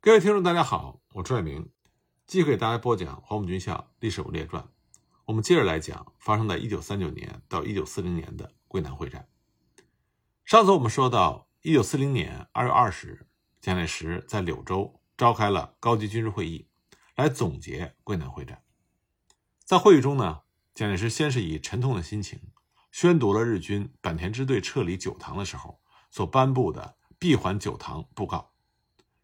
各位听众，大家好，我朱爱明，继续给大家播讲《黄埔军校历史人物列传》。我们接着来讲发生在一九三九年到一九四零年的桂南会战。上次我们说到，一九四零年二月二十日，蒋介石在柳州召开了高级军事会议，来总结桂南会战。在会议中呢，蒋介石先是以沉痛的心情宣读了日军坂田支队撤离九塘的时候所颁布的闭环九塘布告。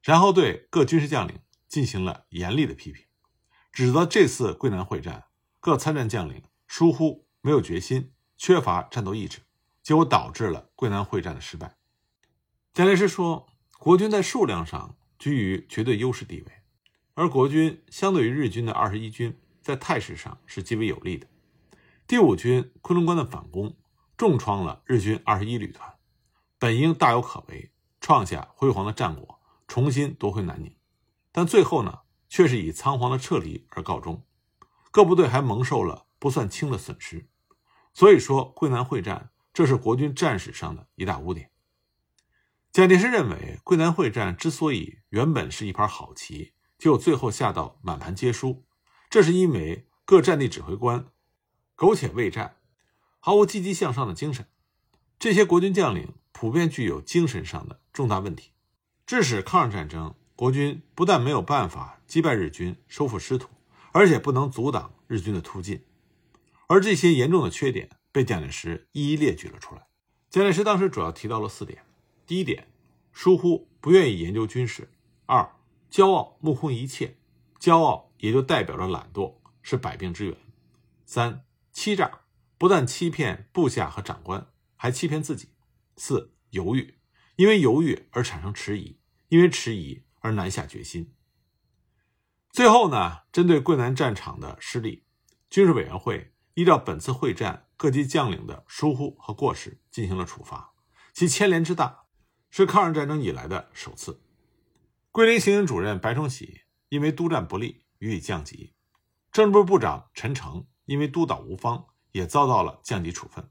然后对各军事将领进行了严厉的批评，指责这次桂南会战各参战将领疏忽、没有决心、缺乏战斗意志，结果导致了桂南会战的失败。蒋介石说，国军在数量上居于绝对优势地位，而国军相对于日军的二十一军，在态势上是极为有利的。第五军昆仑关的反攻重创了日军二十一旅团，本应大有可为，创下辉煌的战果。重新夺回南宁，但最后呢，却是以仓皇的撤离而告终。各部队还蒙受了不算轻的损失。所以说，桂南会战这是国军战史上的一大污点。蒋介石认为，桂南会战之所以原本是一盘好棋，就最后下到满盘皆输，这是因为各战地指挥官苟且未战，毫无积极向上的精神。这些国军将领普遍具有精神上的重大问题。致使抗日战争，国军不但没有办法击败日军、收复失土，而且不能阻挡日军的突进。而这些严重的缺点被蒋介石一一列举了出来。蒋介石当时主要提到了四点：第一点，疏忽，不愿意研究军事；二，骄傲，目空一切，骄傲也就代表着懒惰，是百病之源；三，欺诈，不但欺骗部下和长官，还欺骗自己；四，犹豫。因为犹豫而产生迟疑，因为迟疑而难下决心。最后呢，针对桂南战场的失利，军事委员会依照本次会战各级将领的疏忽和过失进行了处罚，其牵连之大，是抗日战争以来的首次。桂林行营主任白崇禧因为督战不力予以降级，政治部部长陈诚因为督导无方也遭到了降级处分，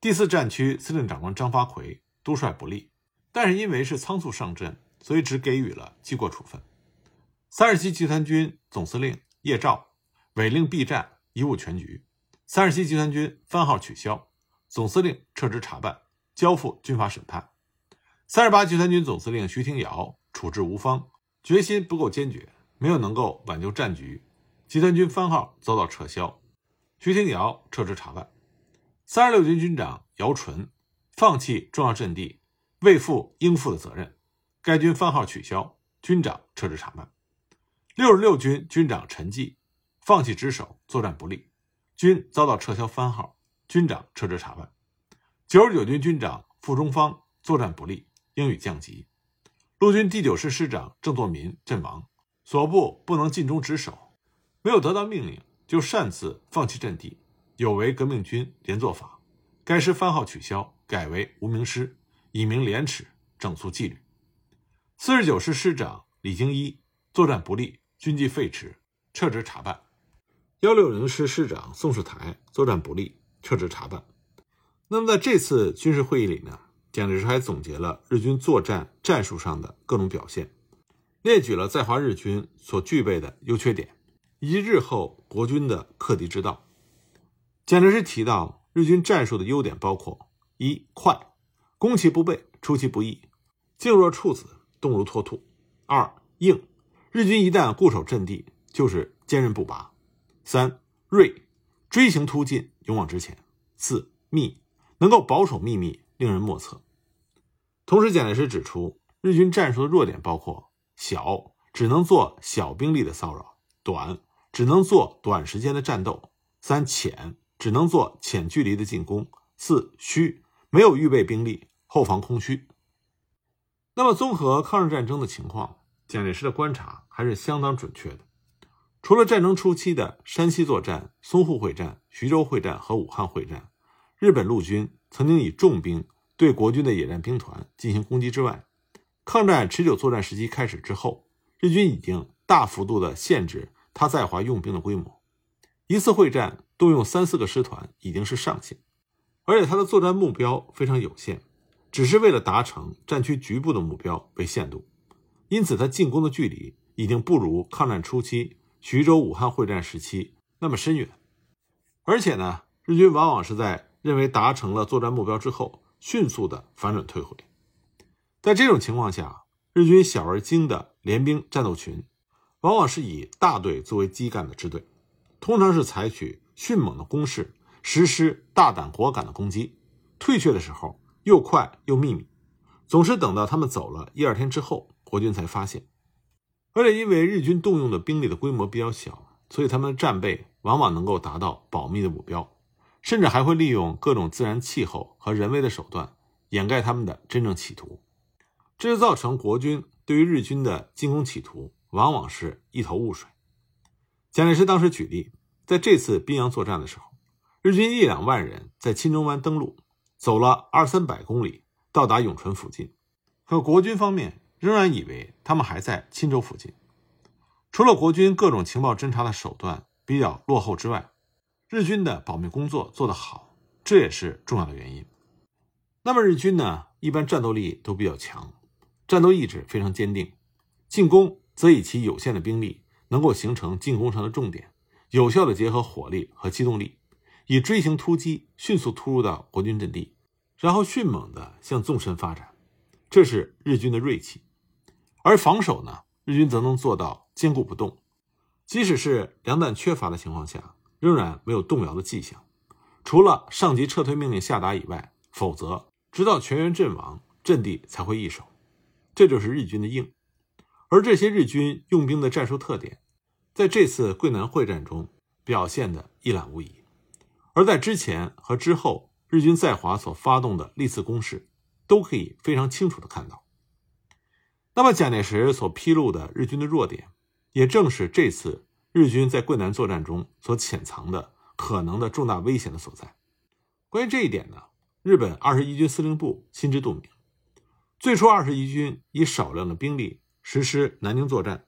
第四战区司令长官张发奎督率不力。但是因为是仓促上阵，所以只给予了记过处分。三十七集团军总司令叶兆违令避战，贻误全局。三十七集团军番号取消，总司令撤职查办，交付军法审判。三十八集团军总司令徐廷瑶处置无方，决心不够坚决，没有能够挽救战局，集团军番号遭到撤销，徐廷瑶撤职查办。三十六军军长姚纯放弃重要阵地。未负应负的责任，该军番号取消，军长撤职查办。六十六军军长陈济放弃职守，作战不利，军遭到撤销番号，军长撤职查办。九十九军军长傅中方作战不利，应予降级。陆军第九师师长郑作民阵亡，所部不能尽忠职守，没有得到命令就擅自放弃阵地，有违革命军连坐法。该师番号取消，改为无名师。以明廉耻，整肃纪律。四十九师师长李经一作战不利，军纪废弛，撤职查办。幺六零师师长宋世台作战不利，撤职查办。那么在这次军事会议里呢，蒋介石还总结了日军作战战术上的各种表现，列举了在华日军所具备的优缺点，以及日后国军的克敌之道。蒋介石提到，日军战术的优点包括：一、快。攻其不备，出其不意，静若处子，动如脱兔。二硬，日军一旦固守阵地，就是坚韧不拔。三锐，锥形突进，勇往直前。四密，能够保守秘密，令人莫测。同时，蒋介石指出，日军战术的弱点包括：小，只能做小兵力的骚扰；短，只能做短时间的战斗；三浅，只能做浅距离的进攻；四虚。没有预备兵力，后方空虚。那么，综合抗日战争的情况，蒋介石的观察还是相当准确的。除了战争初期的山西作战、淞沪会战、徐州会战和武汉会战，日本陆军曾经以重兵对国军的野战兵团进行攻击之外，抗战持久作战时期开始之后，日军已经大幅度的限制他在华用兵的规模，一次会战动用三四个师团已经是上限。而且他的作战目标非常有限，只是为了达成战区局部的目标为限度。因此他进攻的距离已经不如抗战初期徐州、武汉会战时期那么深远。而且呢，日军往往是在认为达成了作战目标之后，迅速的反转退回。在这种情况下，日军小而精的联兵战斗群，往往是以大队作为基干的支队，通常是采取迅猛的攻势，实施大胆果敢的攻击。退却的时候又快又秘密，总是等到他们走了一二天之后，国军才发现。而且因为日军动用的兵力的规模比较小，所以他们的战备往往能够达到保密的目标，甚至还会利用各种自然气候和人为的手段掩盖他们的真正企图。这就造成国军对于日军的进攻企图往往是一头雾水。蒋介石当时举例，在这次宾阳作战的时候，日军一两万人在钦州湾登陆，走了二三百公里，到达永淳附近，可国军方面仍然以为他们还在钦州附近。除了国军各种情报侦察的手段比较落后之外，日军的保密工作做得好，这也是重要的原因。那么日军呢，一般战斗力都比较强。战斗意志非常坚定，进攻则以其有限的兵力能够形成进攻上的重点，有效的结合火力和机动力，以锥形突击迅速突入到国军阵地，然后迅猛地向纵深发展，这是日军的锐气。而防守呢，日军则能做到坚固不动，即使是粮弹缺乏的情况下，仍然没有动摇的迹象。除了上级撤退命令下达以外，否则直到全员阵亡，阵地才会易手。这就是日军的硬，而这些日军用兵的战术特点，在这次桂南会战中表现的一览无遗。而在之前和之后，日军在华所发动的历次攻势，都可以非常清楚的看到。那么蒋介石所披露的日军的弱点，也正是这次日军在桂南作战中所潜藏的可能的重大危险的所在。关于这一点呢，日本二十一军司令部心知肚明。最初，二十一军以少量的兵力实施南京作战，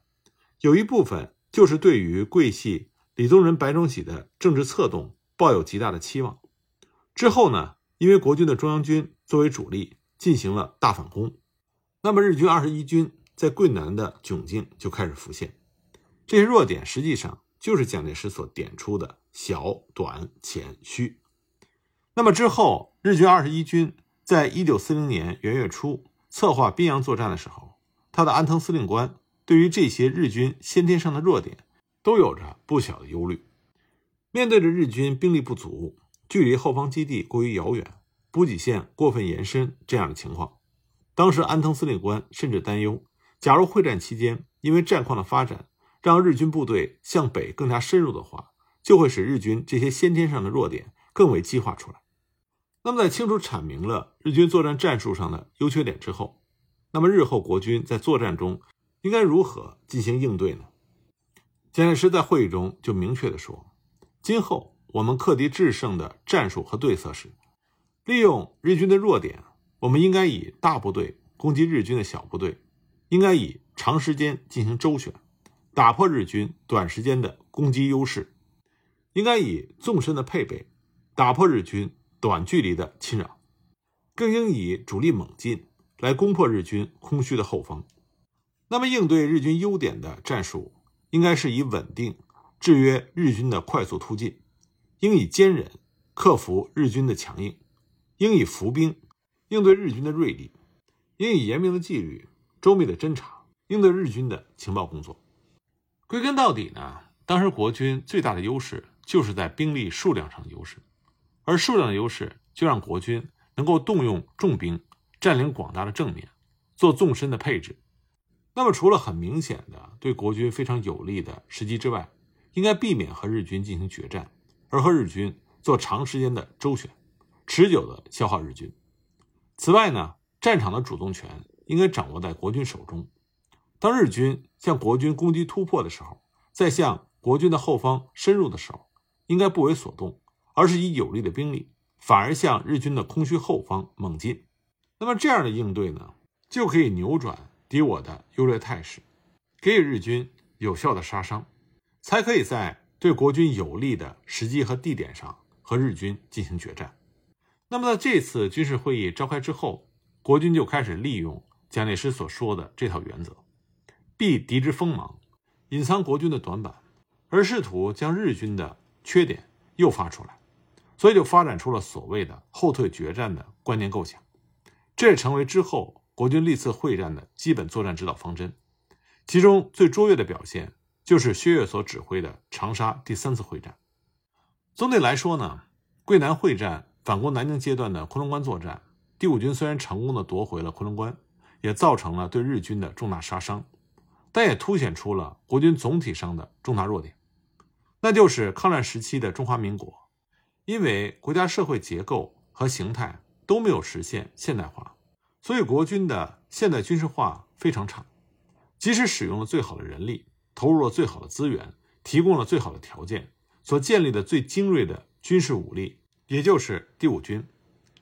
有一部分就是对于桂系李宗仁、白崇禧的政治策动抱有极大的期望。之后呢，因为国军的中央军作为主力进行了大反攻，那么日军二十一军在桂南的窘境就开始浮现。这些弱点实际上就是蒋介石所点出的小、短、浅、虚。那么之后，日军二十一军在一九四零年元月初。策划宾阳作战的时候，他的安藤司令官对于这些日军先天上的弱点都有着不小的忧虑。面对着日军兵力不足、距离后方基地过于遥远、补给线过分延伸这样的情况，当时安藤司令官甚至担忧，假如会战期间因为战况的发展让日军部队向北更加深入的话，就会使日军这些先天上的弱点更为激化出来。那么，在清楚阐明了日军作战战术上的优缺点之后，那么日后国军在作战中应该如何进行应对呢？蒋介石在会议中就明确的说：“今后我们克敌制胜的战术和对策是，利用日军的弱点，我们应该以大部队攻击日军的小部队，应该以长时间进行周旋，打破日军短时间的攻击优势，应该以纵深的配备，打破日军。”短距离的侵扰，更应以主力猛进来攻破日军空虚的后方。那么，应对日军优点的战术，应该是以稳定制约日军的快速突进，应以坚忍克服日军的强硬，应以伏兵应对日军的锐利，应以严明的纪律、周密的侦查应对日军的情报工作。归根到底呢，当时国军最大的优势就是在兵力数量上的优势。而数量的优势，就让国军能够动用重兵占领广大的正面，做纵深的配置。那么，除了很明显的对国军非常有利的时机之外，应该避免和日军进行决战，而和日军做长时间的周旋，持久的消耗日军。此外呢，战场的主动权应该掌握在国军手中。当日军向国军攻击突破的时候，在向国军的后方深入的时候，应该不为所动。而是以有力的兵力，反而向日军的空虚后方猛进。那么这样的应对呢，就可以扭转敌我的优劣态势，给予日军有效的杀伤，才可以在对国军有利的时机和地点上和日军进行决战。那么在这次军事会议召开之后，国军就开始利用蒋介石所说的这套原则。避敌之锋芒，隐藏国军的短板，而试图将日军的缺点诱发出来，所以就发展出了所谓的后退决战的观念构想，这也成为之后国军历次会战的基本作战指导方针。其中最卓越的表现就是薛岳所指挥的长沙第三次会战。总体来说呢，桂南会战反攻南京阶段的昆仑关作战，第五军虽然成功的夺回了昆仑关，也造成了对日军的重大杀伤，但也凸显出了国军总体上的重大弱点，那就是抗战时期的中华民国，因为国家社会结构和形态都没有实现现代化，所以国军的现代军事化非常差。即使使用了最好的人力，投入了最好的资源，提供了最好的条件，所建立的最精锐的军事武力，也就是第五军，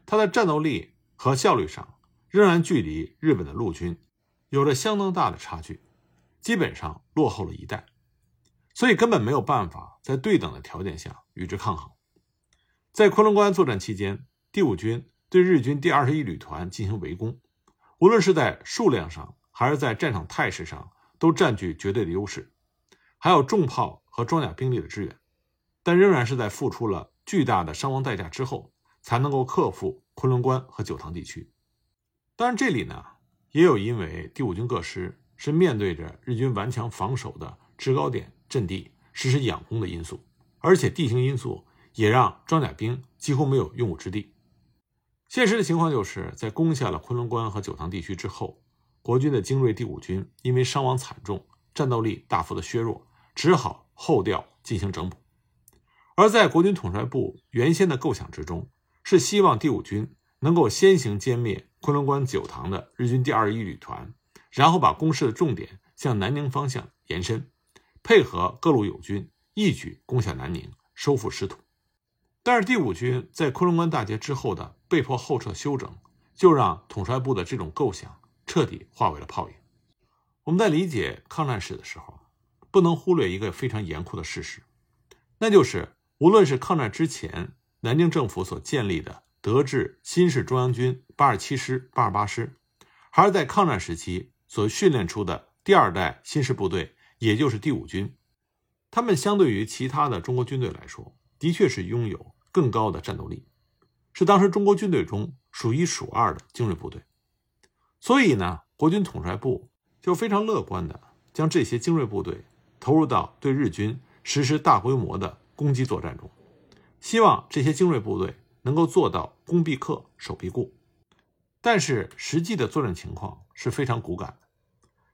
它的战斗力和效率上仍然距离日本的陆军有着相当大的差距，基本上落后了一代，所以根本没有办法在对等的条件下与之抗衡。在昆仑关作战期间，第五军对日军第二十一旅团进行围攻，无论是在数量上，还是在战场态势上都占据绝对的优势，还有重炮和装甲兵力的支援，但仍然是在付出了巨大的伤亡代价之后，才能够克服昆仑关和九塘地区。当然，这里呢也有因为第五军各师是面对着日军顽强防守的制高点阵地实施佯攻的因素，而且地形因素也让装甲兵几乎没有用武之地。现实的情况就是在攻下了昆仑关和九塘地区之后。国军的精锐第五军因为伤亡惨重，战斗力大幅的削弱，只好后调进行整补。而在国军统帅部原先的构想之中，是希望第五军能够先行歼灭昆仑关九塘的日军第二一旅团，然后把攻势的重点向南宁方向延伸，配合各路友军一举攻下南宁，收复失土。但是第五军在昆仑关大捷之后的被迫后撤休整，就让统帅部的这种构想。彻底化为了泡影。我们在理解抗战史的时候，不能忽略一个非常严酷的事实，那就是无论是抗战之前南京政府所建立的德制新式中央军八十七师、八十八师，还是在抗战时期所训练出的第二代新式部队，也就是第五军，他们相对于其他的中国军队来说，的确是拥有更高的战斗力，是当时中国军队中数一数二的精锐部队。所以呢，国军统帅部就非常乐观地将这些精锐部队投入到对日军实施大规模的攻击作战中，希望这些精锐部队能够做到攻必克、守必固。但是实际的作战情况是非常骨感的，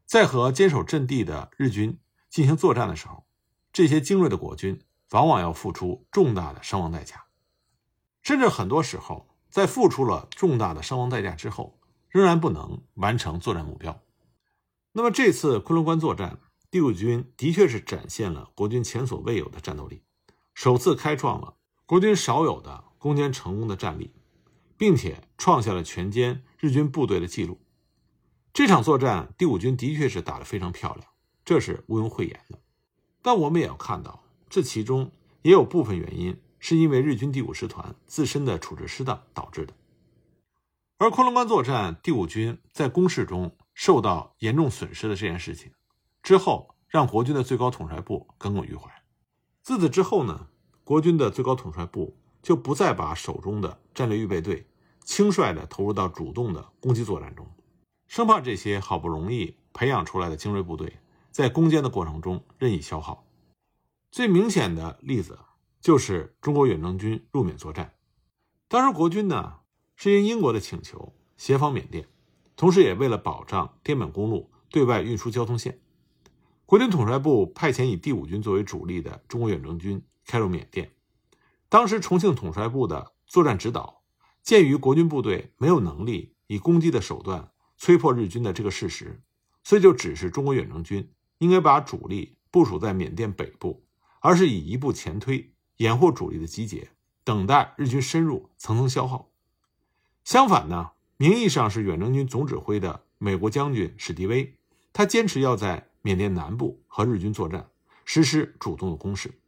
在和坚守阵地的日军进行作战的时候，这些精锐的国军往往要付出重大的伤亡代价，甚至很多时候在付出了重大的伤亡代价之后。仍然不能完成作战目标。那么这次昆仑关作战，第五军的确是展现了国军前所未有的战斗力，首次开创了国军少有的攻坚成功的战例，并且创下了全歼日军部队的记录。这场作战，第五军的确是打得非常漂亮，这是毋庸讳言的。但我们也要看到，这其中也有部分原因是因为日军第五师团自身的处置失当导致的。而昆仑关作战，第五军在攻势中受到严重损失的这件事情，之后让国军的最高统帅部耿耿于怀。自此之后呢，国军的最高统帅部就不再把手中的战略预备队轻率地投入到主动的攻击作战中，生怕这些好不容易培养出来的精锐部队在攻坚的过程中任意消耗。最明显的例子就是中国远征军入缅作战，当时国军呢。是应英国的请求协防缅甸，同时也为了保障滇缅公路对外运输交通线，国军统帅部派遣以第五军作为主力的中国远征军开入缅甸。当时重庆统帅部的作战指导，鉴于国军部队没有能力以攻击的手段摧破日军的这个事实，所以就指示中国远征军应该把主力部署在缅甸北部，而是以一步前推，掩护主力的集结，等待日军深入，层层消耗。相反呢，名义上是远征军总指挥的美国将军史迪威，他坚持要在缅甸南部和日军作战，实施主动的攻势。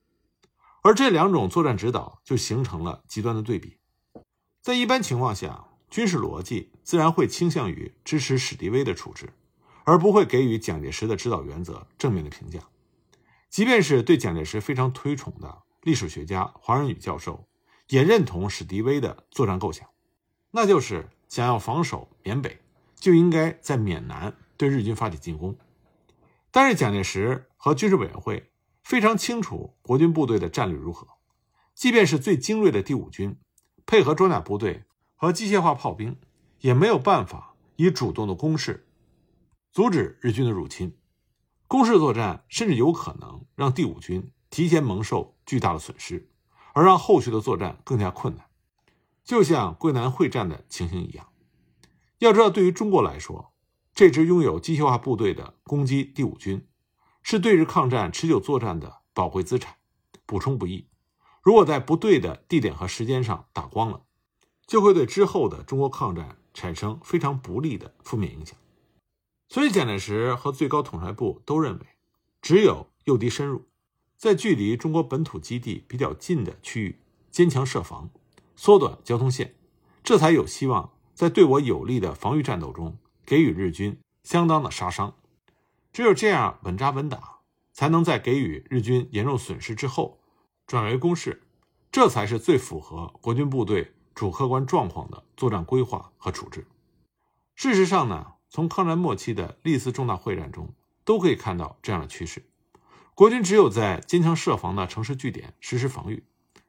而这两种作战指导就形成了极端的对比。在一般情况下，军事逻辑自然会倾向于支持史迪威的处置，而不会给予蒋介石的指导原则正面的评价。即便是对蒋介石非常推崇的历史学家黄仁宇教授，也认同史迪威的作战构想，那就是想要防守缅北，就应该在缅南对日军发起进攻。但是蒋介石和军事委员会非常清楚国军部队的战略如何，即便是最精锐的第五军，配合装甲部队和机械化炮兵，也没有办法以主动的攻势阻止日军的入侵。攻势作战甚至有可能让第五军提前蒙受巨大的损失，而让后续的作战更加困难，就像桂南会战的情形一样。要知道，对于中国来说，这支拥有机械化部队的攻击第五军，是对日抗战持久作战的宝贵资产，补充不易。如果在不对的地点和时间上打光了，就会对之后的中国抗战产生非常不利的负面影响。所以，蒋介石和最高统帅部都认为，只有诱敌深入，在距离中国本土基地比较近的区域坚强设防，缩短交通线，这才有希望在对我有利的防御战斗中给予日军相当的杀伤。只有这样稳扎稳打，才能在给予日军严重损失之后转为攻势，这才是最符合国军部队主客观状况的作战规划和处置。事实上呢？从抗战末期的历次重大会战中，都可以看到这样的趋势：国军只有在坚强设防的城市据点实施防御，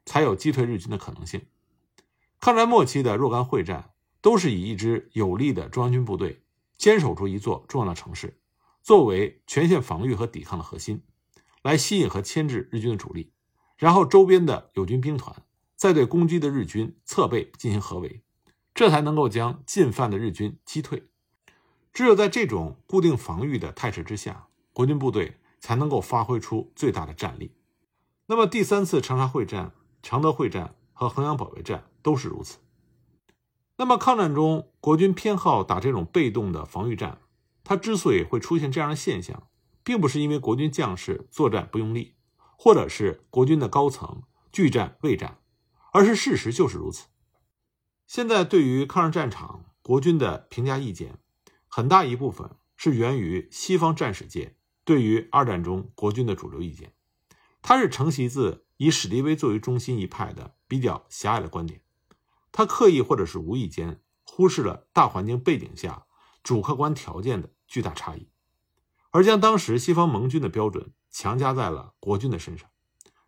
才有击退日军的可能性。抗战末期的若干会战，都是以一支有力的中央军部队坚守住一座重要的城市，作为全线防御和抵抗的核心，来吸引和牵制日军的主力，然后周边的友军兵团再对攻击的日军侧背进行合围，这才能够将进犯的日军击退。只有在这种固定防御的态势之下，国军部队才能够发挥出最大的战力。那么，第三次长沙会战、常德会战和衡阳保卫战都是如此。那么，抗战中国军偏好打这种被动的防御战，它之所以会出现这样的现象，并不是因为国军将士作战不用力，或者是国军的高层拒战畏战，而是事实就是如此。现在对于抗日战场国军的评价意见。很大一部分是源于西方战史界对于二战中国军的主流意见，它是承袭自以史迪威作为中心一派的比较狭隘的观点，他刻意或者是无意间忽视了大环境背景下主客观条件的巨大差异，而将当时西方盟军的标准强加在了国军的身上，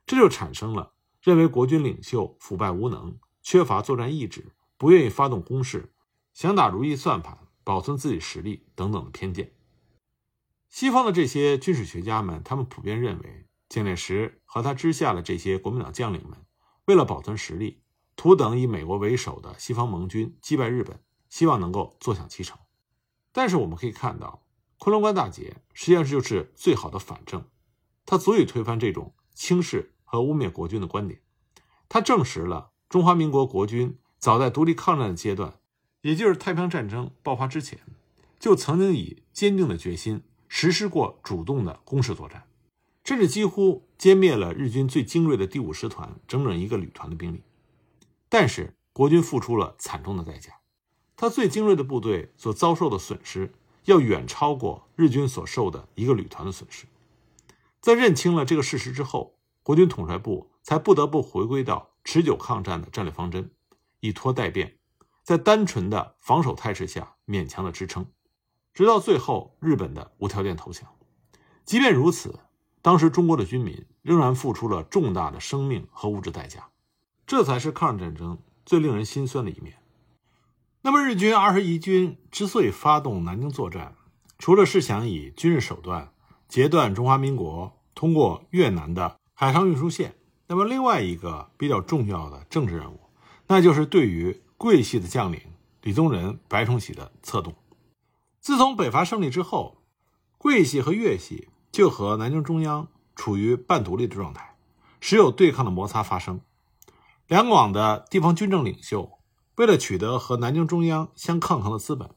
这就产生了认为国军领袖腐败无能、缺乏作战意志、不愿意发动攻势、想打如意算盘。保存自己实力等等的偏见。西方的这些军事学家们，他们普遍认为，蒋介石和他之下的这些国民党将领们，为了保存实力，图等以美国为首的西方盟军击败日本，希望能够坐享其成。但是我们可以看到，昆仑关大捷实际上就是最好的反证，它足以推翻这种轻视和污蔑国军的观点。它证实了中华民国国军早在独立抗战的阶段。也就是太平洋战争爆发之前，就曾经以坚定的决心实施过主动的攻势作战，甚至几乎歼灭了日军最精锐的第五师团整整一个旅团的兵力。但是国军付出了惨重的代价，他最精锐的部队所遭受的损失要远超过日军所受的一个旅团的损失。在认清了这个事实之后，国军统帅部才不得不回归到持久抗战的战略方针，以拖待变。在单纯的防守态势下勉强的支撑，直到最后日本的无条件投降。即便如此，当时中国的军民仍然付出了重大的生命和物质代价，这才是抗日战争最令人心酸的一面。那么，日军二十一军之所以发动南京作战，除了是想以军事手段截断中华民国通过越南的海上运输线，那么另外一个比较重要的政治任务，那就是对于桂系的将领李宗仁、白崇禧的策动。自从北伐胜利之后，桂系和粤系就和南京中央处于半独立的状态，时有对抗的摩擦发生。两广的地方军政领袖为了取得和南京中央相抗衡的资本，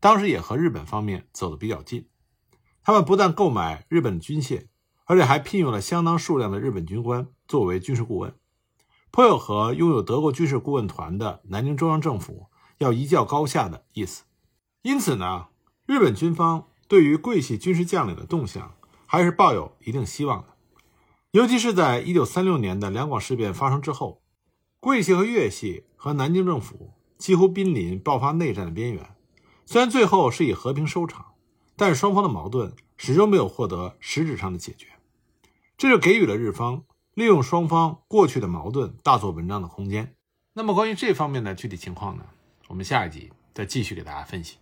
当时也和日本方面走得比较近。他们不但购买日本军械，而且还聘用了相当数量的日本军官作为军事顾问。颇有和拥有德国军事顾问团的南京中央政府要一较高下的意思，因此呢，日本军方对于桂系军事将领的动向还是抱有一定希望的。尤其是在一九三六年的两广事变发生之后，桂系和粤系和南京政府几乎濒临爆发内战的边缘。虽然最后是以和平收场，但是双方的矛盾始终没有获得实质上的解决，这就给予了日方利用双方过去的矛盾大做文章的空间。那么关于这方面的具体情况呢？我们下一集再继续给大家分析。